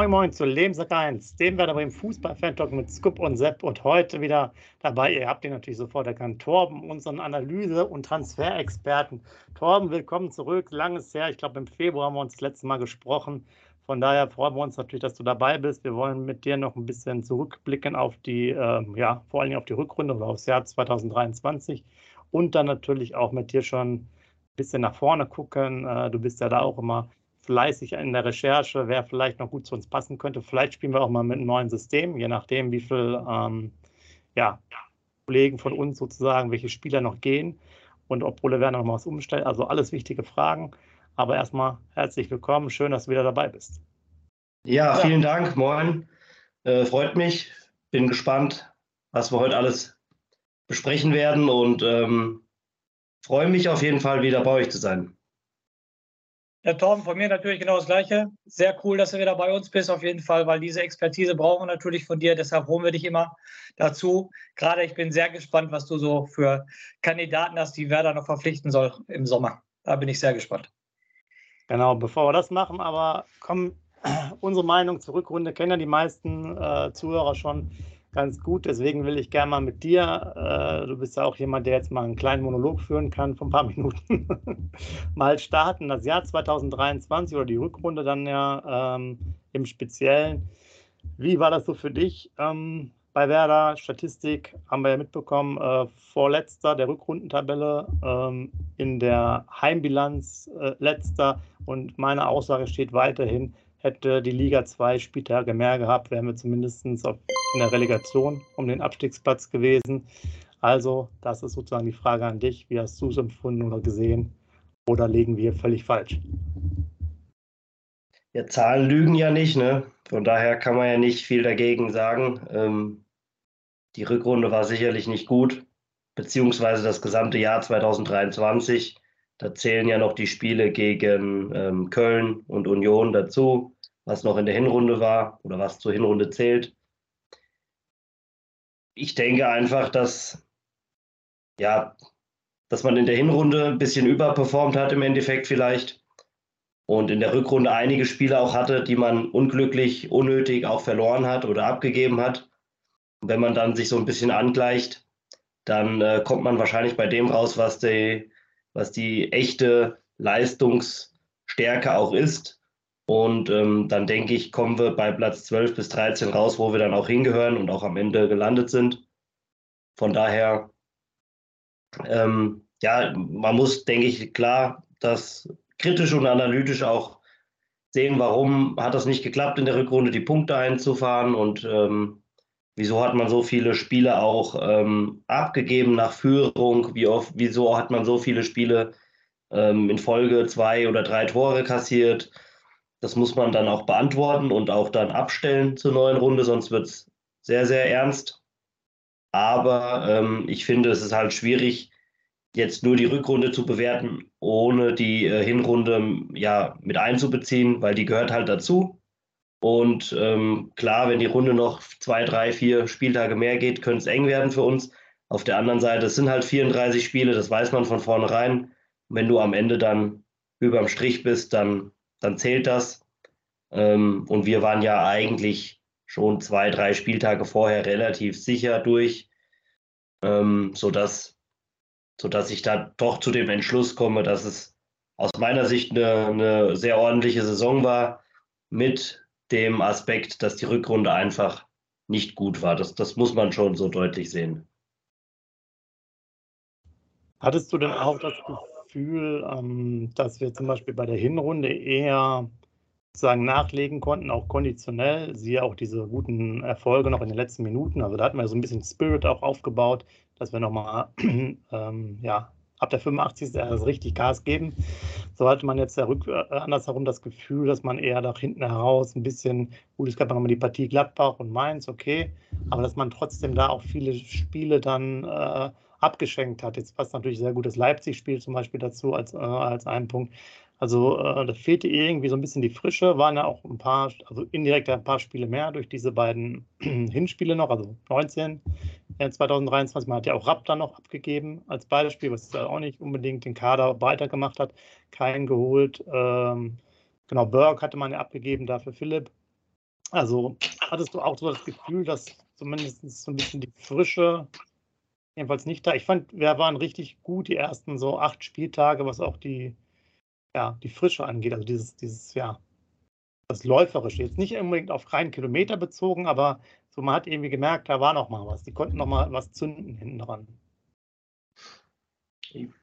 Moin Moin zu Lebenssack 1, dem Werder Bremen Fußball-Fan-Talk mit Scoop und Sepp und heute wieder dabei, ihr habt ihn natürlich sofort erkannt, Torben, unseren Analyse- und Transferexperten. Torben, willkommen zurück, langes her, ich glaube im Februar haben wir uns das letzte Mal gesprochen, von daher freuen wir uns natürlich, dass du dabei bist. Wir wollen mit dir noch ein bisschen zurückblicken auf die, äh, ja, vor allem auf die Rückrunde oder aufs Jahr 2023 und dann natürlich auch mit dir schon ein bisschen nach vorne gucken. Äh, du bist ja da auch immer fleißig in der Recherche, wer vielleicht noch gut zu uns passen könnte. Vielleicht spielen wir auch mal mit einem neuen System, je nachdem, wie viele ähm, ja, Kollegen von uns sozusagen, welche Spieler noch gehen und ob Ole Werner noch mal was umstellt. Also alles wichtige Fragen. Aber erstmal herzlich willkommen. Schön, dass du wieder dabei bist. Ja, vielen Dank. Moin. Äh, freut mich. Bin gespannt, was wir heute alles besprechen werden und ähm, freue mich auf jeden Fall wieder bei euch zu sein. Ja, Tom, von mir natürlich genau das Gleiche. Sehr cool, dass du wieder bei uns bist, auf jeden Fall, weil diese Expertise brauchen wir natürlich von dir. Deshalb holen wir dich immer dazu. Gerade ich bin sehr gespannt, was du so für Kandidaten hast, die Werder noch verpflichten soll im Sommer. Da bin ich sehr gespannt. Genau, bevor wir das machen, aber kommen unsere Meinung zur Rückrunde kennen ja die meisten äh, Zuhörer schon ganz gut. Deswegen will ich gerne mal mit dir, äh, du bist ja auch jemand, der jetzt mal einen kleinen Monolog führen kann von ein paar Minuten, mal starten. Das Jahr 2023 oder die Rückrunde dann ja ähm, im Speziellen. Wie war das so für dich? Ähm, bei Werder, Statistik haben wir ja mitbekommen, äh, vorletzter der Rückrundentabelle, ähm, in der Heimbilanz äh, letzter und meine Aussage steht weiterhin, hätte die Liga zwei Spieltage mehr gehabt, wären wir zumindest in der Relegation um den Abstiegsplatz gewesen. Also, das ist sozusagen die Frage an dich. Wie hast du es empfunden oder gesehen? Oder liegen wir völlig falsch? Ja, Zahlen lügen ja nicht, ne? Von daher kann man ja nicht viel dagegen sagen. Ähm, die Rückrunde war sicherlich nicht gut, beziehungsweise das gesamte Jahr 2023. Da zählen ja noch die Spiele gegen ähm, Köln und Union dazu, was noch in der Hinrunde war oder was zur Hinrunde zählt. Ich denke einfach, dass, ja, dass man in der Hinrunde ein bisschen überperformt hat im Endeffekt vielleicht und in der Rückrunde einige Spiele auch hatte, die man unglücklich, unnötig auch verloren hat oder abgegeben hat. Und wenn man dann sich so ein bisschen angleicht, dann äh, kommt man wahrscheinlich bei dem raus, was die was die echte Leistungsstärke auch ist. Und ähm, dann denke ich, kommen wir bei Platz 12 bis 13 raus, wo wir dann auch hingehören und auch am Ende gelandet sind. Von daher, ähm, ja, man muss, denke ich, klar, das kritisch und analytisch auch sehen, warum hat das nicht geklappt, in der Rückrunde die Punkte einzufahren und ähm, Wieso hat man so viele Spiele auch ähm, abgegeben nach Führung? Wie oft, wieso hat man so viele Spiele ähm, in Folge zwei oder drei Tore kassiert? Das muss man dann auch beantworten und auch dann abstellen zur neuen Runde, sonst wird es sehr, sehr ernst. Aber ähm, ich finde, es ist halt schwierig, jetzt nur die Rückrunde zu bewerten, ohne die äh, Hinrunde ja mit einzubeziehen, weil die gehört halt dazu. Und ähm, klar, wenn die Runde noch zwei, drei, vier Spieltage mehr geht, könnte es eng werden für uns. Auf der anderen Seite, es sind halt 34 Spiele, das weiß man von vornherein. Wenn du am Ende dann überm Strich bist, dann, dann zählt das. Ähm, und wir waren ja eigentlich schon zwei, drei Spieltage vorher relativ sicher durch, ähm, sodass, sodass ich da doch zu dem Entschluss komme, dass es aus meiner Sicht eine, eine sehr ordentliche Saison war mit dem Aspekt, dass die Rückrunde einfach nicht gut war. Das, das muss man schon so deutlich sehen. Hattest du denn auch das Gefühl, ähm, dass wir zum Beispiel bei der Hinrunde eher sozusagen nachlegen konnten, auch konditionell, siehe auch diese guten Erfolge noch in den letzten Minuten. Also da hatten wir so ein bisschen Spirit auch aufgebaut, dass wir nochmal ähm, ja, ab der 85. erst richtig Gas geben. So hatte man jetzt äh, andersherum das Gefühl, dass man eher nach hinten heraus ein bisschen, gut, es gab nochmal die Partie Gladbach und Mainz, okay, aber dass man trotzdem da auch viele Spiele dann äh, abgeschenkt hat. Jetzt passt natürlich sehr gut das Leipzig-Spiel zum Beispiel dazu als, äh, als einen Punkt. Also äh, da fehlte irgendwie so ein bisschen die Frische, waren ja auch ein paar, also indirekt ein paar Spiele mehr durch diese beiden Hinspiele noch, also 19 in 2023. Man hat ja auch Rapp dann noch abgegeben als Beispiel, was ja auch nicht unbedingt den Kader weitergemacht hat. Keinen geholt. Ähm, genau, Berg hatte man ja abgegeben, dafür Philipp. Also hattest du auch so das Gefühl, dass zumindest so ein bisschen die Frische jedenfalls nicht da. Ich fand, wir waren richtig gut die ersten so acht Spieltage, was auch die, ja, die Frische angeht. Also dieses, dieses, ja, das Läuferische. Jetzt nicht unbedingt auf reinen Kilometer bezogen, aber so man hat irgendwie gemerkt, da war noch mal was. Die konnten noch mal was zünden hinten dran.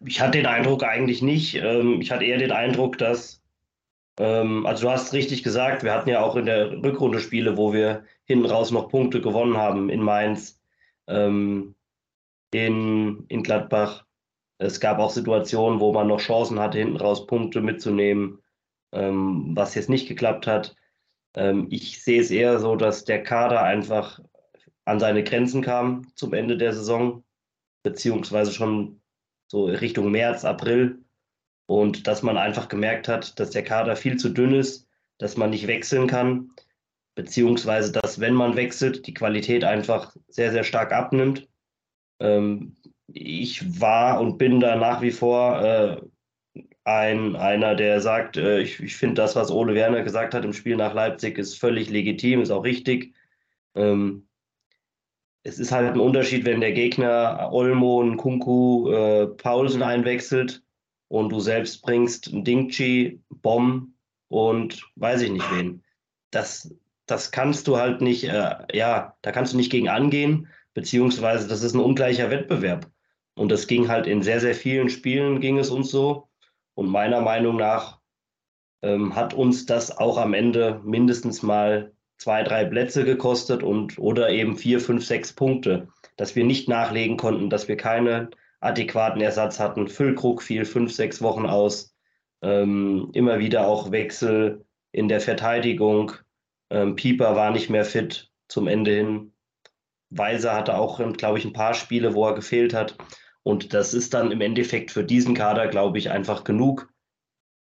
Ich hatte den Eindruck eigentlich nicht. Ähm, ich hatte eher den Eindruck, dass, ähm, also du hast richtig gesagt, wir hatten ja auch in der Rückrunde Spiele, wo wir hinten raus noch Punkte gewonnen haben in Mainz, ähm, in, in Gladbach. Es gab auch Situationen, wo man noch Chancen hatte, hinten raus Punkte mitzunehmen, was jetzt nicht geklappt hat. Ich sehe es eher so, dass der Kader einfach an seine Grenzen kam zum Ende der Saison, beziehungsweise schon so Richtung März, April. Und dass man einfach gemerkt hat, dass der Kader viel zu dünn ist, dass man nicht wechseln kann, beziehungsweise dass, wenn man wechselt, die Qualität einfach sehr, sehr stark abnimmt. Ähm, ich war und bin da nach wie vor äh, ein, einer, der sagt, äh, ich, ich finde das, was Ole Werner gesagt hat im Spiel nach Leipzig, ist völlig legitim, ist auch richtig. Ähm, es ist halt ein Unterschied, wenn der Gegner Olmo, Kunku, äh, Paulsen einwechselt und du selbst bringst einen Dingchi, Bomb und weiß ich nicht wen. Das, das kannst du halt nicht, äh, ja, da kannst du nicht gegen angehen, beziehungsweise das ist ein ungleicher Wettbewerb. Und das ging halt in sehr, sehr vielen Spielen ging es uns so. Und meiner Meinung nach ähm, hat uns das auch am Ende mindestens mal zwei, drei Plätze gekostet und oder eben vier, fünf, sechs Punkte, dass wir nicht nachlegen konnten, dass wir keinen adäquaten Ersatz hatten. Füllkrug fiel fünf, sechs Wochen aus. Ähm, immer wieder auch Wechsel in der Verteidigung. Ähm, Pieper war nicht mehr fit zum Ende hin. Weiser hatte auch, glaube ich, ein paar Spiele, wo er gefehlt hat. Und das ist dann im Endeffekt für diesen Kader, glaube ich, einfach genug,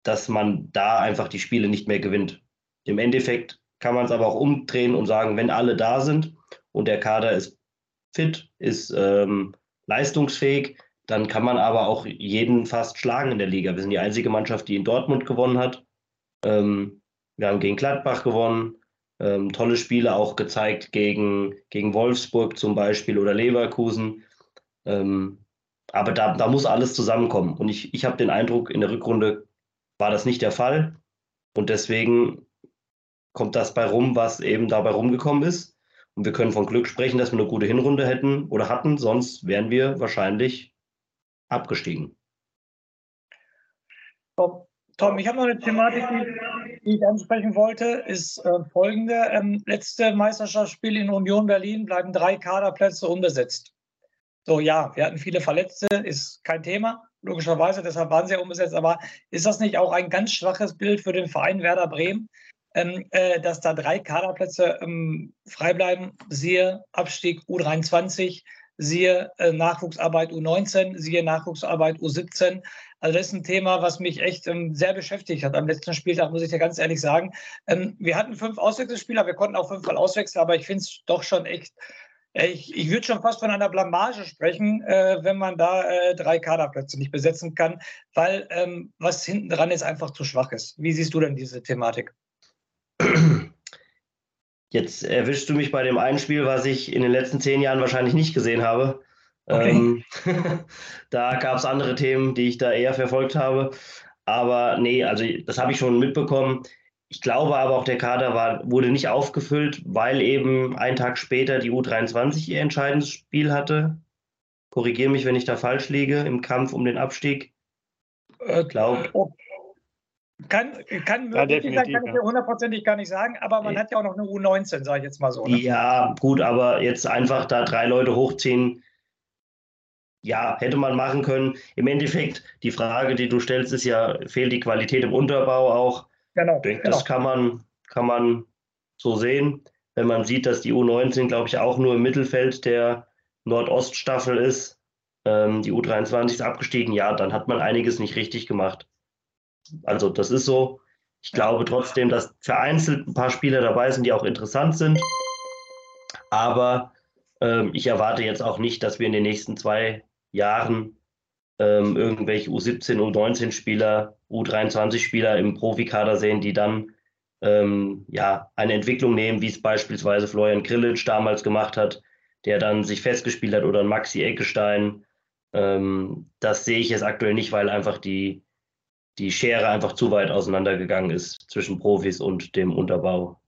dass man da einfach die Spiele nicht mehr gewinnt. Im Endeffekt kann man es aber auch umdrehen und sagen, wenn alle da sind und der Kader ist fit, ist ähm, leistungsfähig, dann kann man aber auch jeden fast schlagen in der Liga. Wir sind die einzige Mannschaft, die in Dortmund gewonnen hat. Ähm, wir haben gegen Gladbach gewonnen. Ähm, tolle Spiele auch gezeigt gegen, gegen Wolfsburg zum Beispiel oder Leverkusen. Ähm, aber da, da muss alles zusammenkommen. Und ich, ich habe den Eindruck, in der Rückrunde war das nicht der Fall. Und deswegen kommt das bei rum, was eben dabei rumgekommen ist. Und wir können von Glück sprechen, dass wir eine gute Hinrunde hätten oder hatten, sonst wären wir wahrscheinlich abgestiegen. Tom, ich habe noch eine Thematik, die ich ansprechen wollte, ist äh, folgende. Ähm, letzte Meisterschaftsspiel in Union Berlin bleiben drei Kaderplätze unbesetzt. So, ja, wir hatten viele Verletzte, ist kein Thema, logischerweise, deshalb waren sie ja unbesetzt. Aber ist das nicht auch ein ganz schwaches Bild für den Verein Werder Bremen, ähm, äh, dass da drei Kaderplätze ähm, frei bleiben. Siehe Abstieg U23, siehe äh, Nachwuchsarbeit U19, siehe Nachwuchsarbeit U17. Also das ist ein Thema, was mich echt ähm, sehr beschäftigt hat. Am letzten Spieltag muss ich dir ganz ehrlich sagen. Ähm, wir hatten fünf Auswechselspieler, wir konnten auch fünfmal auswechseln, aber ich finde es doch schon echt ich, ich würde schon fast von einer Blamage sprechen, äh, wenn man da äh, drei Kaderplätze nicht besetzen kann, weil ähm, was hinten dran ist, einfach zu schwach ist. Wie siehst du denn diese Thematik? Jetzt erwischst du mich bei dem einen Spiel, was ich in den letzten zehn Jahren wahrscheinlich nicht gesehen habe. Okay. Ähm, da gab es andere Themen, die ich da eher verfolgt habe. Aber nee, also das habe ich schon mitbekommen. Ich glaube aber auch, der Kader war, wurde nicht aufgefüllt, weil eben einen Tag später die U23 ihr entscheidendes Spiel hatte. Korrigiere mich, wenn ich da falsch liege, im Kampf um den Abstieg. Äh, glaube. Kann, kann ja, möglich sein, kann ich dir hundertprozentig gar nicht sagen, aber man hat ja auch noch eine U19, sage ich jetzt mal so. Ne? Ja, gut, aber jetzt einfach da drei Leute hochziehen, ja, hätte man machen können. Im Endeffekt, die Frage, die du stellst, ist ja, fehlt die Qualität im Unterbau auch? Genau. Denke, genau. Das kann man, kann man so sehen, wenn man sieht, dass die U19, glaube ich, auch nur im Mittelfeld der Nordoststaffel ist. Ähm, die U23 ist abgestiegen, ja, dann hat man einiges nicht richtig gemacht. Also das ist so. Ich glaube trotzdem, dass vereinzelt ein paar Spieler dabei sind, die auch interessant sind. Aber ähm, ich erwarte jetzt auch nicht, dass wir in den nächsten zwei Jahren ähm, irgendwelche U17, U19-Spieler, U23-Spieler im Profikader sehen, die dann ähm, ja, eine Entwicklung nehmen, wie es beispielsweise Florian Grillitsch damals gemacht hat, der dann sich festgespielt hat, oder Maxi Eckestein. Ähm, das sehe ich jetzt aktuell nicht, weil einfach die, die Schere einfach zu weit auseinandergegangen ist zwischen Profis und dem Unterbau.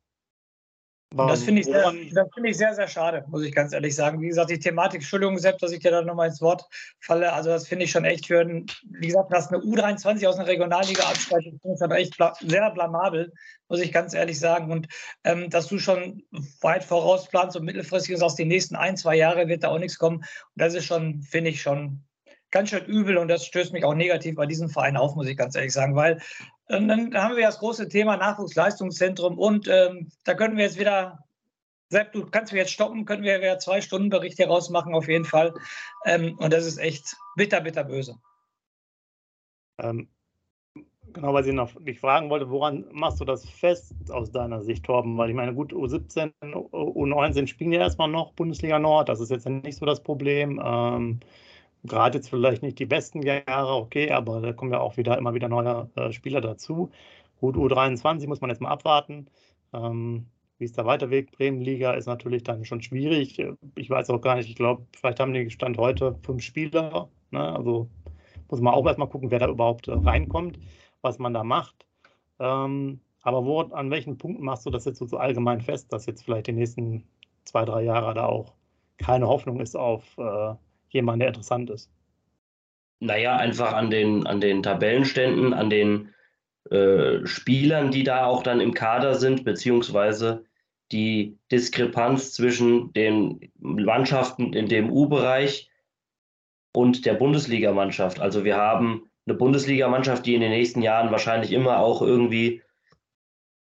Das finde ich, sehr, find ich sehr, sehr schade, muss ich ganz ehrlich sagen. Wie gesagt, die Thematik, Entschuldigung, selbst, dass ich dir da nochmal ins Wort falle, also das finde ich schon echt für, ein, wie gesagt, dass eine U23 aus einer Regionalliga absteigt, ist aber echt bla sehr blamabel, muss ich ganz ehrlich sagen. Und ähm, dass du schon weit vorausplanst und mittelfristig und sagst, die nächsten ein, zwei Jahre wird da auch nichts kommen, das ist schon, finde ich, schon ganz schön übel und das stößt mich auch negativ bei diesem Verein auf, muss ich ganz ehrlich sagen, weil ähm, dann haben wir das große Thema Nachwuchsleistungszentrum und ähm, da können wir jetzt wieder, Sepp, du kannst mich jetzt stoppen, können wir wieder zwei Stunden Bericht hier rausmachen, auf jeden Fall. Ähm, und das ist echt bitter, bitter böse. Ähm, genau, weil ich noch dich fragen wollte, woran machst du das fest aus deiner Sicht, Torben? Weil ich meine, gut, U17, U19 spielen ja erstmal noch Bundesliga Nord, das ist jetzt nicht so das Problem. Gerade jetzt vielleicht nicht die besten Jahre, okay, aber da kommen ja auch wieder immer wieder neue äh, Spieler dazu. Gut, U23 muss man jetzt mal abwarten. Ähm, wie es da weiterweg, Bremenliga ist natürlich dann schon schwierig. Ich weiß auch gar nicht, ich glaube, vielleicht haben die Stand heute fünf Spieler. Ne? Also muss man auch erstmal gucken, wer da überhaupt äh, reinkommt, was man da macht. Ähm, aber wo, an welchen Punkten machst du das jetzt so, so allgemein fest, dass jetzt vielleicht die nächsten zwei, drei Jahre da auch keine Hoffnung ist auf äh, jemand, der interessant ist? Naja, einfach an den, an den Tabellenständen, an den äh, Spielern, die da auch dann im Kader sind, beziehungsweise die Diskrepanz zwischen den Mannschaften in dem U-Bereich und der Bundesligamannschaft. Also wir haben eine Bundesligamannschaft, die in den nächsten Jahren wahrscheinlich immer auch irgendwie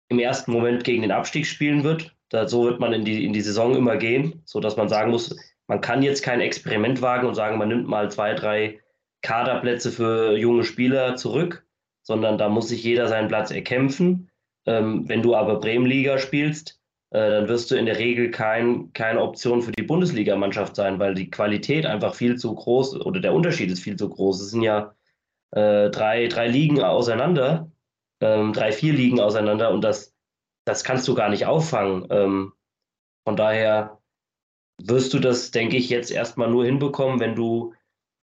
im ersten Moment gegen den Abstieg spielen wird. Da, so wird man in die, in die Saison immer gehen, sodass man sagen muss, man kann jetzt kein Experiment wagen und sagen, man nimmt mal zwei, drei Kaderplätze für junge Spieler zurück, sondern da muss sich jeder seinen Platz erkämpfen. Ähm, wenn du aber Bremenliga spielst, äh, dann wirst du in der Regel kein, keine Option für die Bundesligamannschaft sein, weil die Qualität einfach viel zu groß oder der Unterschied ist viel zu groß. Es sind ja äh, drei, drei Ligen auseinander, ähm, drei, vier Ligen auseinander und das, das kannst du gar nicht auffangen. Ähm, von daher wirst du das, denke ich, jetzt erstmal nur hinbekommen, wenn du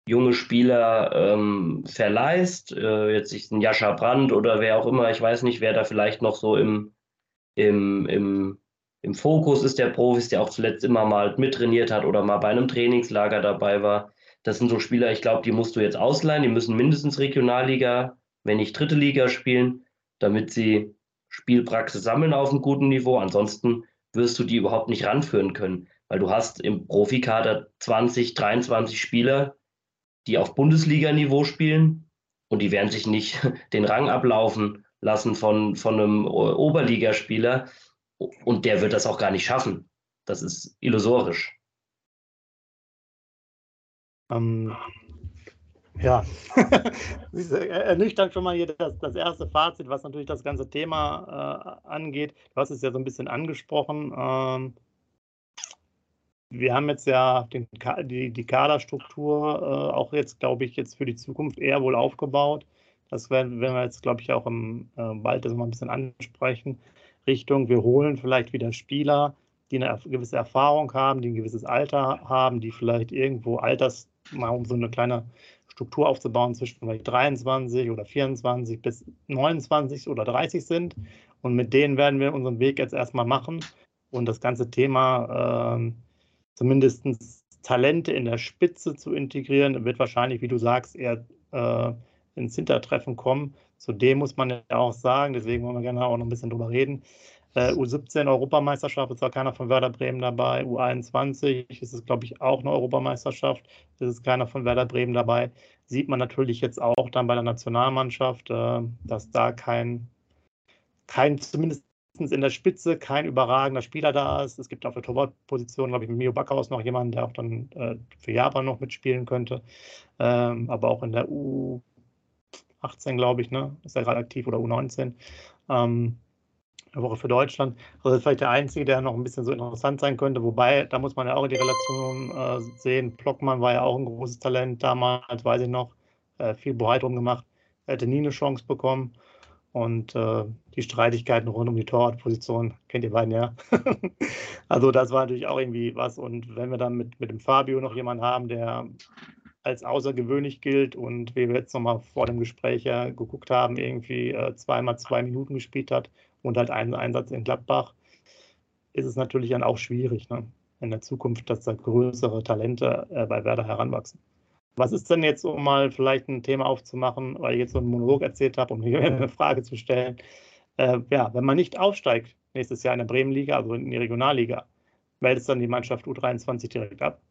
junge Spieler ähm, verleihst, äh, jetzt sich ein Jascha Brandt oder wer auch immer, ich weiß nicht, wer da vielleicht noch so im, im, im, im Fokus ist der Profis, der auch zuletzt immer mal mittrainiert hat oder mal bei einem Trainingslager dabei war. Das sind so Spieler, ich glaube, die musst du jetzt ausleihen, die müssen mindestens Regionalliga, wenn nicht dritte Liga spielen, damit sie Spielpraxis sammeln auf einem guten Niveau. Ansonsten wirst du die überhaupt nicht ranführen können weil du hast im Profikader 20, 23 Spieler, die auf Bundesliga-Niveau spielen und die werden sich nicht den Rang ablaufen lassen von, von einem Oberligaspieler und der wird das auch gar nicht schaffen. Das ist illusorisch. Ähm, ja, ernüchtert schon mal hier das, das, erste Fazit, was natürlich das ganze Thema äh, angeht. Du hast es ja so ein bisschen angesprochen. Ähm, wir haben jetzt ja den, die, die Kaderstruktur äh, auch jetzt, glaube ich, jetzt für die Zukunft eher wohl aufgebaut. Das werden, werden wir jetzt, glaube ich, auch im, äh, bald das mal ein bisschen ansprechen. Richtung, wir holen vielleicht wieder Spieler, die eine gewisse Erfahrung haben, die ein gewisses Alter haben, die vielleicht irgendwo alters, mal um so eine kleine Struktur aufzubauen, zwischen vielleicht 23 oder 24 bis 29 oder 30 sind. Und mit denen werden wir unseren Weg jetzt erstmal machen und das ganze Thema äh, zumindest Talente in der Spitze zu integrieren, wird wahrscheinlich, wie du sagst, eher äh, ins Hintertreffen kommen. Zudem muss man ja auch sagen, deswegen wollen wir gerne auch noch ein bisschen drüber reden. Äh, U17 Europameisterschaft ist zwar keiner von Werder Bremen dabei. U21 ist es, glaube ich, auch eine Europameisterschaft. Es ist keiner von Werder Bremen dabei. Sieht man natürlich jetzt auch dann bei der Nationalmannschaft, äh, dass da kein, kein zumindest in der Spitze kein überragender Spieler da ist. Es gibt auf der Torwartposition, glaube ich, mit Mio Backhaus noch jemanden, der auch dann äh, für Japan noch mitspielen könnte. Ähm, aber auch in der U18, glaube ich, ne, ist er gerade aktiv oder U19. Ähm, eine Woche für Deutschland. Also vielleicht der einzige, der noch ein bisschen so interessant sein könnte. Wobei, da muss man ja auch die Relation äh, sehen. Blockmann war ja auch ein großes Talent damals, weiß ich noch. Äh, viel Bohai drum gemacht. Er hätte nie eine Chance bekommen. Und äh, die Streitigkeiten rund um die Torwartposition kennt ihr beiden ja. also das war natürlich auch irgendwie was. Und wenn wir dann mit, mit dem Fabio noch jemanden haben, der als außergewöhnlich gilt und wie wir jetzt nochmal vor dem Gespräch ja geguckt haben, irgendwie äh, zweimal zwei Minuten gespielt hat und halt einen Einsatz in Gladbach, ist es natürlich dann auch schwierig ne? in der Zukunft, dass da größere Talente äh, bei Werder heranwachsen. Was ist denn jetzt, um mal vielleicht ein Thema aufzumachen, weil ich jetzt so einen Monolog erzählt habe, um hier eine Frage zu stellen? Äh, ja, wenn man nicht aufsteigt nächstes Jahr in der Bremenliga, also in die Regionalliga, meldet es dann die Mannschaft U23 direkt ab?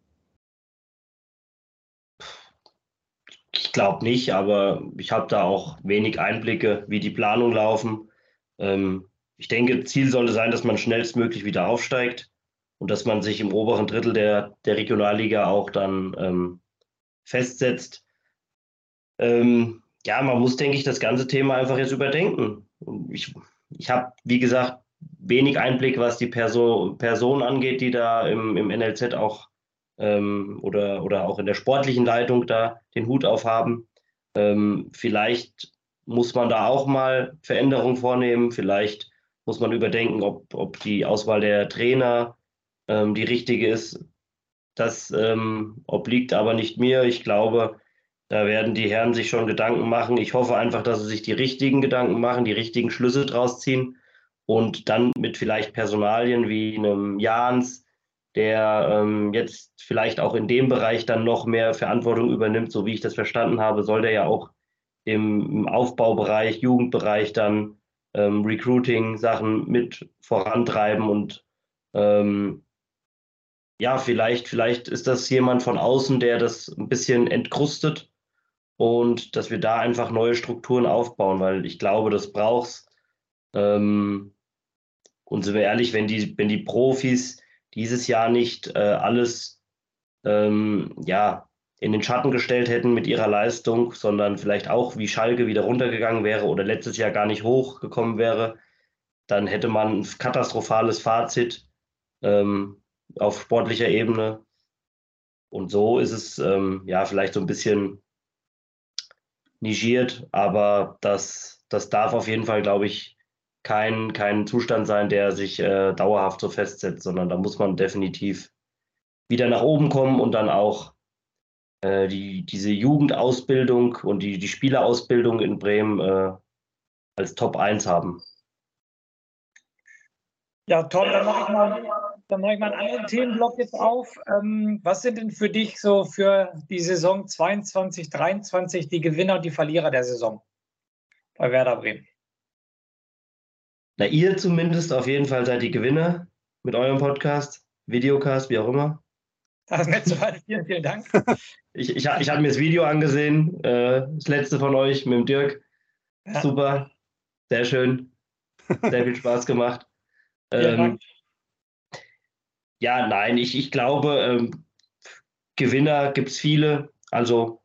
Ich glaube nicht, aber ich habe da auch wenig Einblicke, wie die Planungen laufen. Ähm, ich denke, Ziel sollte sein, dass man schnellstmöglich wieder aufsteigt und dass man sich im oberen Drittel der, der Regionalliga auch dann ähm, festsetzt. Ähm, ja, man muss, denke ich, das ganze Thema einfach jetzt überdenken. Ich, ich habe, wie gesagt, wenig Einblick, was die Perso Person angeht, die da im, im NLZ auch ähm, oder, oder auch in der sportlichen Leitung da den Hut aufhaben. Ähm, vielleicht muss man da auch mal Veränderungen vornehmen. Vielleicht muss man überdenken, ob, ob die Auswahl der Trainer ähm, die richtige ist. Das ähm, obliegt aber nicht mir. Ich glaube, da werden die Herren sich schon Gedanken machen. Ich hoffe einfach, dass sie sich die richtigen Gedanken machen, die richtigen Schlüsse draus ziehen und dann mit vielleicht Personalien wie einem Jans, der ähm, jetzt vielleicht auch in dem Bereich dann noch mehr Verantwortung übernimmt, so wie ich das verstanden habe, soll der ja auch im, Aufbaubereich, Jugendbereich dann ähm, Recruiting-Sachen mit vorantreiben und ähm, ja, vielleicht, vielleicht ist das jemand von außen, der das ein bisschen entkrustet und dass wir da einfach neue Strukturen aufbauen, weil ich glaube, das braucht's. Ähm, und sind wir ehrlich, wenn die, wenn die Profis dieses Jahr nicht äh, alles ähm, ja, in den Schatten gestellt hätten mit ihrer Leistung, sondern vielleicht auch wie Schalke wieder runtergegangen wäre oder letztes Jahr gar nicht hochgekommen wäre, dann hätte man ein katastrophales Fazit. Ähm, auf sportlicher Ebene. Und so ist es ähm, ja vielleicht so ein bisschen nigiert, aber das, das darf auf jeden Fall, glaube ich, kein, kein Zustand sein, der sich äh, dauerhaft so festsetzt, sondern da muss man definitiv wieder nach oben kommen und dann auch äh, die, diese Jugendausbildung und die, die Spielerausbildung in Bremen äh, als Top 1 haben. Ja, Tom, dann mache ich mal dann mache ich mal einen anderen Themenblock jetzt auf. Ähm, was sind denn für dich so für die Saison 22, 23 die Gewinner und die Verlierer der Saison bei Werder Bremen? Na, ihr zumindest auf jeden Fall seid die Gewinner mit eurem Podcast, Videocast, wie auch immer. Das ist nett zu hören. Vielen, vielen Dank. ich, ich, ich habe mir das Video angesehen, äh, das letzte von euch mit dem Dirk. Ja. Super, sehr schön, sehr viel Spaß gemacht. Ähm, ja, nein, ich, ich glaube, ähm, Gewinner gibt es viele. Also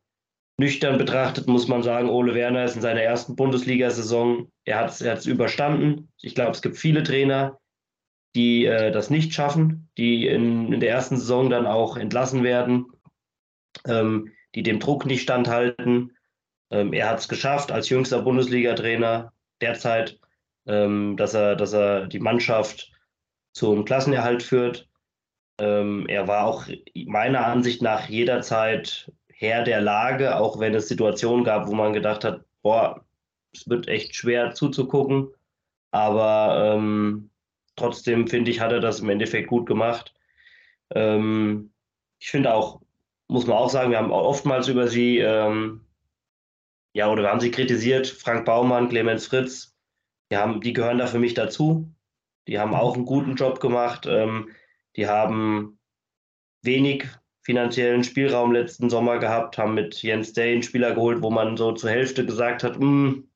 nüchtern betrachtet muss man sagen, Ole Werner ist in seiner ersten Bundesliga-Saison, er hat es er überstanden. Ich glaube, es gibt viele Trainer, die äh, das nicht schaffen, die in, in, der ersten Saison dann auch entlassen werden, ähm, die dem Druck nicht standhalten. Ähm, er hat es geschafft als jüngster Bundesliga-Trainer derzeit, ähm, dass, er, dass er die Mannschaft zum Klassenerhalt führt. Ähm, er war auch meiner Ansicht nach jederzeit Herr der Lage, auch wenn es Situationen gab, wo man gedacht hat, boah, es wird echt schwer zuzugucken. Aber ähm, trotzdem finde ich, hat er das im Endeffekt gut gemacht. Ähm, ich finde auch, muss man auch sagen, wir haben oftmals über sie, ähm, ja, oder wir haben sie kritisiert, Frank Baumann, Clemens Fritz, die, haben, die gehören da für mich dazu. Die haben auch einen guten Job gemacht. Ähm, die haben wenig finanziellen Spielraum letzten Sommer gehabt, haben mit Jens Day einen Spieler geholt, wo man so zur Hälfte gesagt hat, hm,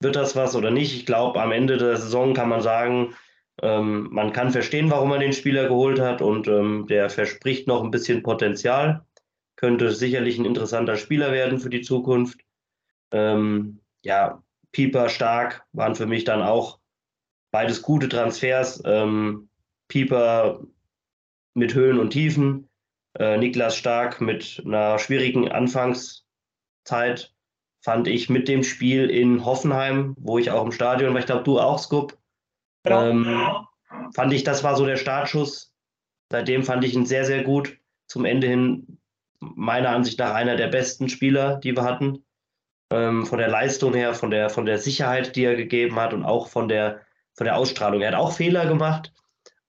wird das was oder nicht? Ich glaube, am Ende der Saison kann man sagen, ähm, man kann verstehen, warum man den Spieler geholt hat und ähm, der verspricht noch ein bisschen Potenzial. Könnte sicherlich ein interessanter Spieler werden für die Zukunft. Ähm, ja, Pieper, Stark waren für mich dann auch beides gute Transfers. Ähm, Pieper mit Höhen und Tiefen, äh, Niklas Stark mit einer schwierigen Anfangszeit fand ich mit dem Spiel in Hoffenheim, wo ich auch im Stadion war, ich glaube, du auch, Scoop, genau. ähm, fand ich, das war so der Startschuss. Seitdem fand ich ihn sehr, sehr gut. Zum Ende hin meiner Ansicht nach einer der besten Spieler, die wir hatten. Ähm, von der Leistung her, von der, von der Sicherheit, die er gegeben hat und auch von der, von der Ausstrahlung. Er hat auch Fehler gemacht,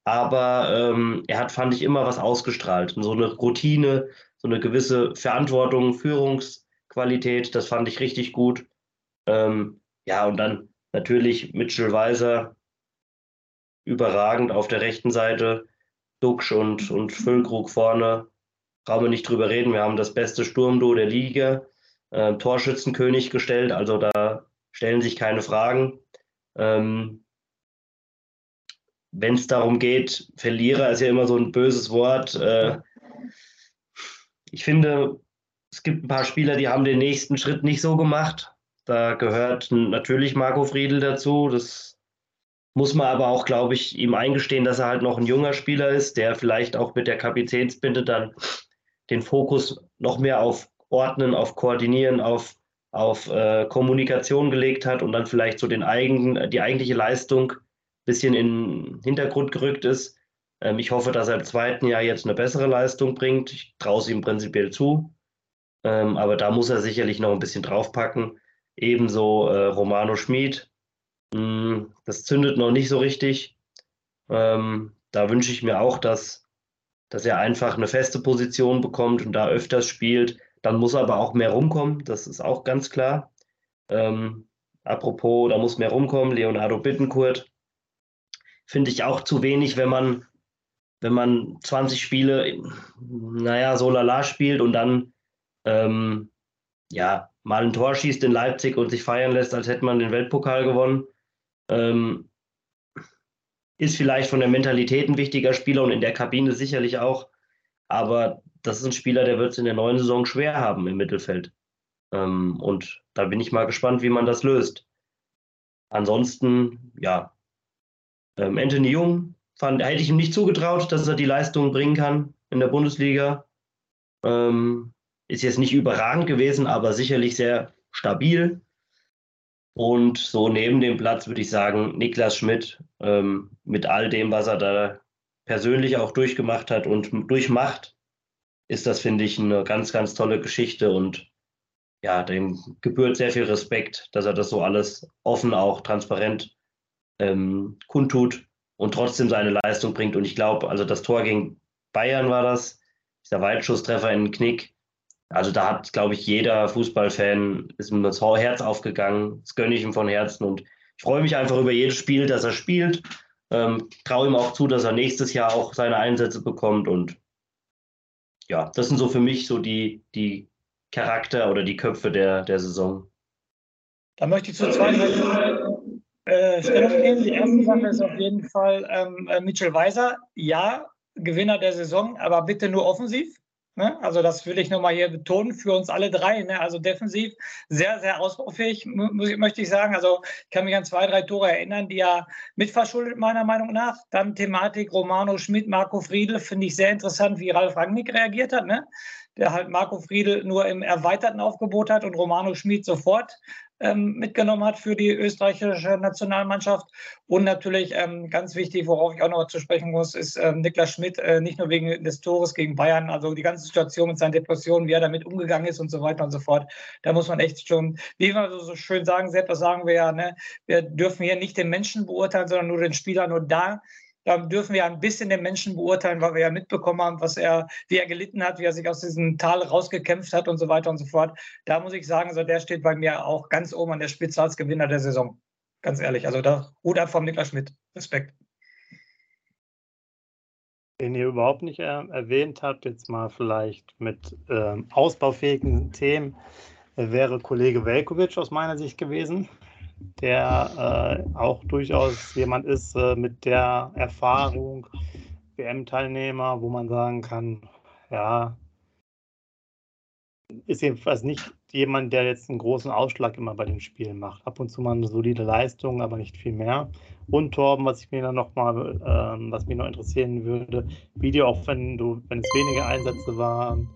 aber ähm, er hat, fand ich, immer was ausgestrahlt. So eine Routine, so eine gewisse Verantwortung, Führungsqualität, das fand ich richtig gut. Ähm, ja, und dann natürlich Mitchell Weiser, überragend auf der rechten Seite, Duxch und, und Füllkrug vorne, brauchen wir nicht drüber reden. Wir haben das beste Sturmduo der Liga, äh, Torschützenkönig gestellt, also da stellen sich keine Fragen. Ähm, Wenn es darum geht, Verlierer ist ja immer so ein böses Wort. Äh, ich finde, es gibt ein paar Spieler, die haben den nächsten Schritt nicht so gemacht. Da gehört natürlich Marco Friedl dazu. Das muss man aber auch, glaube ich, ihm eingestehen, dass er halt noch ein junger Spieler ist, der vielleicht auch mit der Kapitänsbinde dann den Fokus noch mehr auf Ordnen, auf Koordinieren, auf, auf äh, Kommunikation gelegt hat und dann vielleicht so den eigenen, die eigentliche Leistung bisschen in den Hintergrund gerückt ist. Ähm, ich hoffe, dass er im zweiten Jahr jetzt eine bessere Leistung bringt. Ich traue es ihm prinzipiell zu. Ähm, aber da muss er sicherlich noch ein bisschen draufpacken. Ebenso äh, Romano Schmid. Mm, das zündet noch nicht so richtig. Ähm, da wünsche ich mir auch, dass dass er einfach eine feste Position bekommt und da öfters spielt. Dann muss er aber auch mehr rumkommen, das ist auch ganz klar. Ähm, apropos, da muss mehr rumkommen, Leonardo Bittenkurt. Finde ich auch zu wenig, wenn man, wenn man 20 Spiele, naja, so lala spielt und dann ähm, ja, mal ein Tor schießt in Leipzig und sich feiern lässt, als hätte man den Weltpokal gewonnen. Ähm, ist vielleicht von der Mentalität ein wichtiger Spieler und in der Kabine sicherlich auch. Aber das ist ein Spieler, der wird es in der neuen Saison schwer haben im Mittelfeld. Ähm, und da bin ich mal gespannt, wie man das löst. Ansonsten, ja, ähm, Anthony Jung fand, hätte ich ihm nicht zugetraut, dass er die Leistung bringen kann in der Bundesliga. Ähm, ist jetzt nicht überragend gewesen, aber sicherlich sehr stabil. Und so neben dem Platz würde ich sagen, Niklas Schmidt ähm, mit all dem, was er da persönlich auch durchgemacht hat und durchmacht, ist das, finde ich, eine ganz, ganz tolle Geschichte und ja, dem gebührt sehr viel Respekt, dass er das so alles offen, auch transparent ähm, kundtut und trotzdem seine Leistung bringt. Und ich glaube, also das Tor gegen Bayern war das, dieser Weitschusstreffer in den Knick, also da hat, glaube ich, jeder Fußballfan ist ihm das Herz aufgegangen. Das gönne ich ihm von Herzen und ich freue mich einfach über jedes Spiel, das er spielt. Ähm, traue ihm auch zu, dass er nächstes Jahr auch seine Einsätze bekommt und ja, das sind so für mich so die, die Charakter oder die Köpfe der, der Saison. Da möchte ich zu zwei äh, nehmen. Die erste Sache ist auf jeden Fall ähm, äh, Mitchell Weiser. Ja, Gewinner der Saison, aber bitte nur offensiv. Ne? Also das will ich nochmal hier betonen für uns alle drei. Ne? Also defensiv sehr, sehr ausbaufähig, möchte ich sagen. Also ich kann mich an zwei, drei Tore erinnern, die ja mitverschuldet meiner Meinung nach. Dann Thematik Romano Schmidt, Marco Friedl, finde ich sehr interessant, wie Ralf Rangnick reagiert hat. Ne? der halt Marco Friedl nur im erweiterten Aufgebot hat und Romano Schmid sofort mitgenommen hat für die österreichische Nationalmannschaft. Und natürlich ähm, ganz wichtig, worauf ich auch noch zu sprechen muss, ist ähm, Niklas Schmidt, äh, nicht nur wegen des Tores gegen Bayern, also die ganze Situation mit seinen Depressionen, wie er damit umgegangen ist und so weiter und so fort. Da muss man echt schon, wie wir so schön sagen, selbst sagen wir ja, ne, wir dürfen hier nicht den Menschen beurteilen, sondern nur den Spieler. Nur da da dürfen wir ein bisschen den Menschen beurteilen, weil wir ja mitbekommen haben, was er, wie er gelitten hat, wie er sich aus diesem Tal rausgekämpft hat und so weiter und so fort. Da muss ich sagen, so der steht bei mir auch ganz oben an der Spitze als Gewinner der Saison. Ganz ehrlich. Also da Hut ab vom Niklas Schmidt. Respekt. Den ihr überhaupt nicht äh, erwähnt habt, jetzt mal vielleicht mit ähm, ausbaufähigen Themen, wäre Kollege Velkovic aus meiner Sicht gewesen der äh, auch durchaus jemand ist äh, mit der Erfahrung, WM-Teilnehmer, wo man sagen kann, ja, ist jedenfalls nicht jemand, der jetzt einen großen Ausschlag immer bei den Spielen macht. Ab und zu mal eine solide Leistung, aber nicht viel mehr. Und Torben, was ich mir dann noch mal, äh, was mich noch interessieren würde, Video, auch wenn du, wenn es wenige Einsätze waren,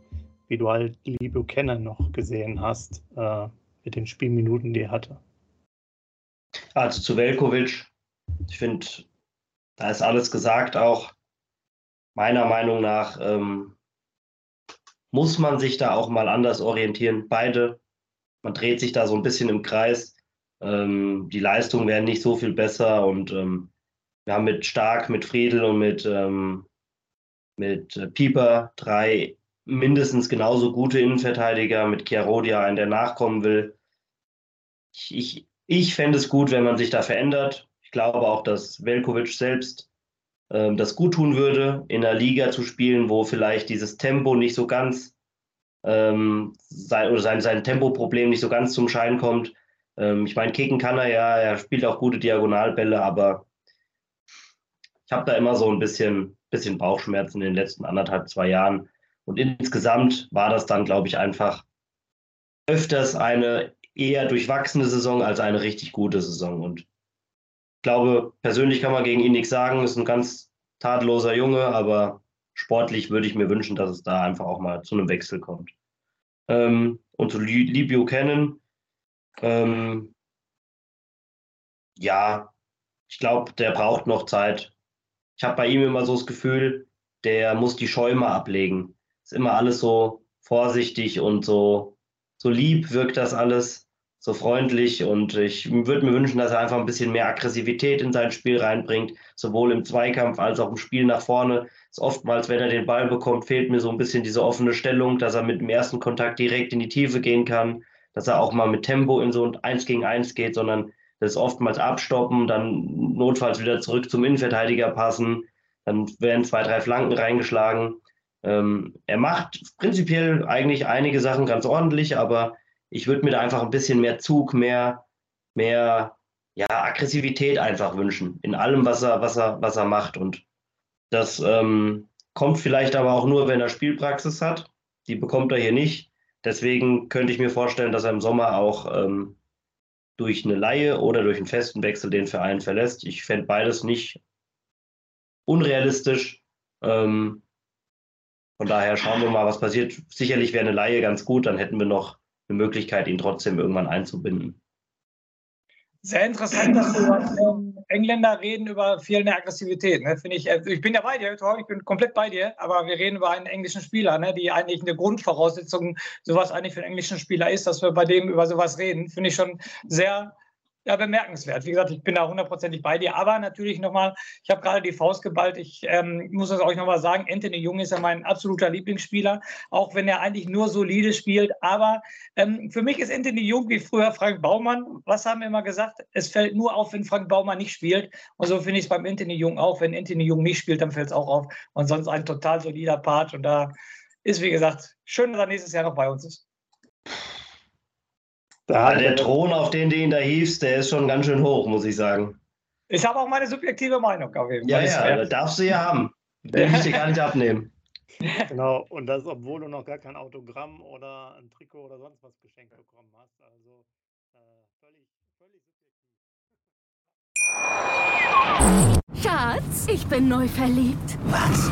wie du halt Liebe Kenne noch gesehen hast. Äh, mit den Spielminuten, die er hatte. Also zu Velkovic, ich finde, da ist alles gesagt, auch meiner Meinung nach ähm, muss man sich da auch mal anders orientieren. Beide, man dreht sich da so ein bisschen im Kreis. Ähm, die Leistungen werden nicht so viel besser und ähm, wir haben mit Stark, mit Friedel und mit, ähm, mit Pieper drei mindestens genauso gute Innenverteidiger, mit Chiarodia, einen, der nachkommen will. Ich, ich, ich fände es gut, wenn man sich da verändert. Ich glaube auch, dass Velkovic selbst ähm, das gut tun würde, in einer Liga zu spielen, wo vielleicht dieses Tempo nicht so ganz ähm, sein, oder sein, sein Tempoproblem nicht so ganz zum Schein kommt. Ähm, ich meine, kicken kann er ja, er spielt auch gute Diagonalbälle, aber ich habe da immer so ein bisschen, bisschen Bauchschmerzen in den letzten anderthalb, zwei Jahren. Und insgesamt war das dann, glaube ich, einfach öfters eine eher durchwachsene Saison als eine richtig gute Saison. Und ich glaube, persönlich kann man gegen ihn nichts sagen, ist ein ganz tadelloser Junge, aber sportlich würde ich mir wünschen, dass es da einfach auch mal zu einem Wechsel kommt. Ähm, und zu Lee Buchanan, ähm, ja, ich glaube, der braucht noch Zeit. Ich habe bei ihm immer so das Gefühl, der muss die Schäume ablegen. Ist immer alles so vorsichtig und so, so lieb wirkt das alles so freundlich und ich würde mir wünschen, dass er einfach ein bisschen mehr Aggressivität in sein Spiel reinbringt, sowohl im Zweikampf als auch im Spiel nach vorne. Ist oftmals, wenn er den Ball bekommt, fehlt mir so ein bisschen diese offene Stellung, dass er mit dem ersten Kontakt direkt in die Tiefe gehen kann, dass er auch mal mit Tempo in so ein 1 gegen 1 geht, sondern das ist oftmals abstoppen, dann notfalls wieder zurück zum Innenverteidiger passen, dann werden zwei, drei Flanken reingeschlagen. Ähm, er macht prinzipiell eigentlich einige Sachen ganz ordentlich, aber ich würde mir da einfach ein bisschen mehr Zug, mehr, mehr ja, Aggressivität einfach wünschen in allem, was er, was er, was er macht. Und das ähm, kommt vielleicht aber auch nur, wenn er Spielpraxis hat. Die bekommt er hier nicht. Deswegen könnte ich mir vorstellen, dass er im Sommer auch ähm, durch eine Laie oder durch einen festen Wechsel den Verein verlässt. Ich fände beides nicht unrealistisch. Ähm, von daher schauen wir mal, was passiert. Sicherlich wäre eine Laie ganz gut, dann hätten wir noch eine Möglichkeit, ihn trotzdem irgendwann einzubinden. Sehr interessant, dass du Engländer reden über fehlende Aggressivität. Ne? Ich, äh, ich bin ja bei dir, ich bin komplett bei dir, aber wir reden über einen englischen Spieler, ne? die eigentlich eine Grundvoraussetzung sowas eigentlich für einen englischen Spieler ist, dass wir bei dem über sowas reden. Finde ich schon sehr ja, bemerkenswert. Wie gesagt, ich bin da hundertprozentig bei dir. Aber natürlich nochmal, ich habe gerade die Faust geballt. Ich ähm, muss das euch nochmal sagen. Anthony Jung ist ja mein absoluter Lieblingsspieler, auch wenn er eigentlich nur solide spielt. Aber ähm, für mich ist Anthony Jung wie früher Frank Baumann. Was haben wir immer gesagt? Es fällt nur auf, wenn Frank Baumann nicht spielt. Und so finde ich es beim Anthony Jung auch. Wenn Anthony Jung nicht spielt, dann fällt es auch auf. Und sonst ein total solider Part. Und da ist, wie gesagt, schön, dass er nächstes Jahr noch bei uns ist. Ja, der Thron, auf den du ihn da hiefst, der ist schon ganz schön hoch, muss ich sagen. Ich habe auch meine subjektive Meinung auf jeden Fall. Ja, ja, das darfst du ja haben. Den will ich dir gar nicht abnehmen. Genau, und das, obwohl du noch gar kein Autogramm oder ein Trikot oder sonst was geschenkt bekommen hast. Also äh, völlig, völlig subjektiv. Schatz, ich bin neu verliebt. Was?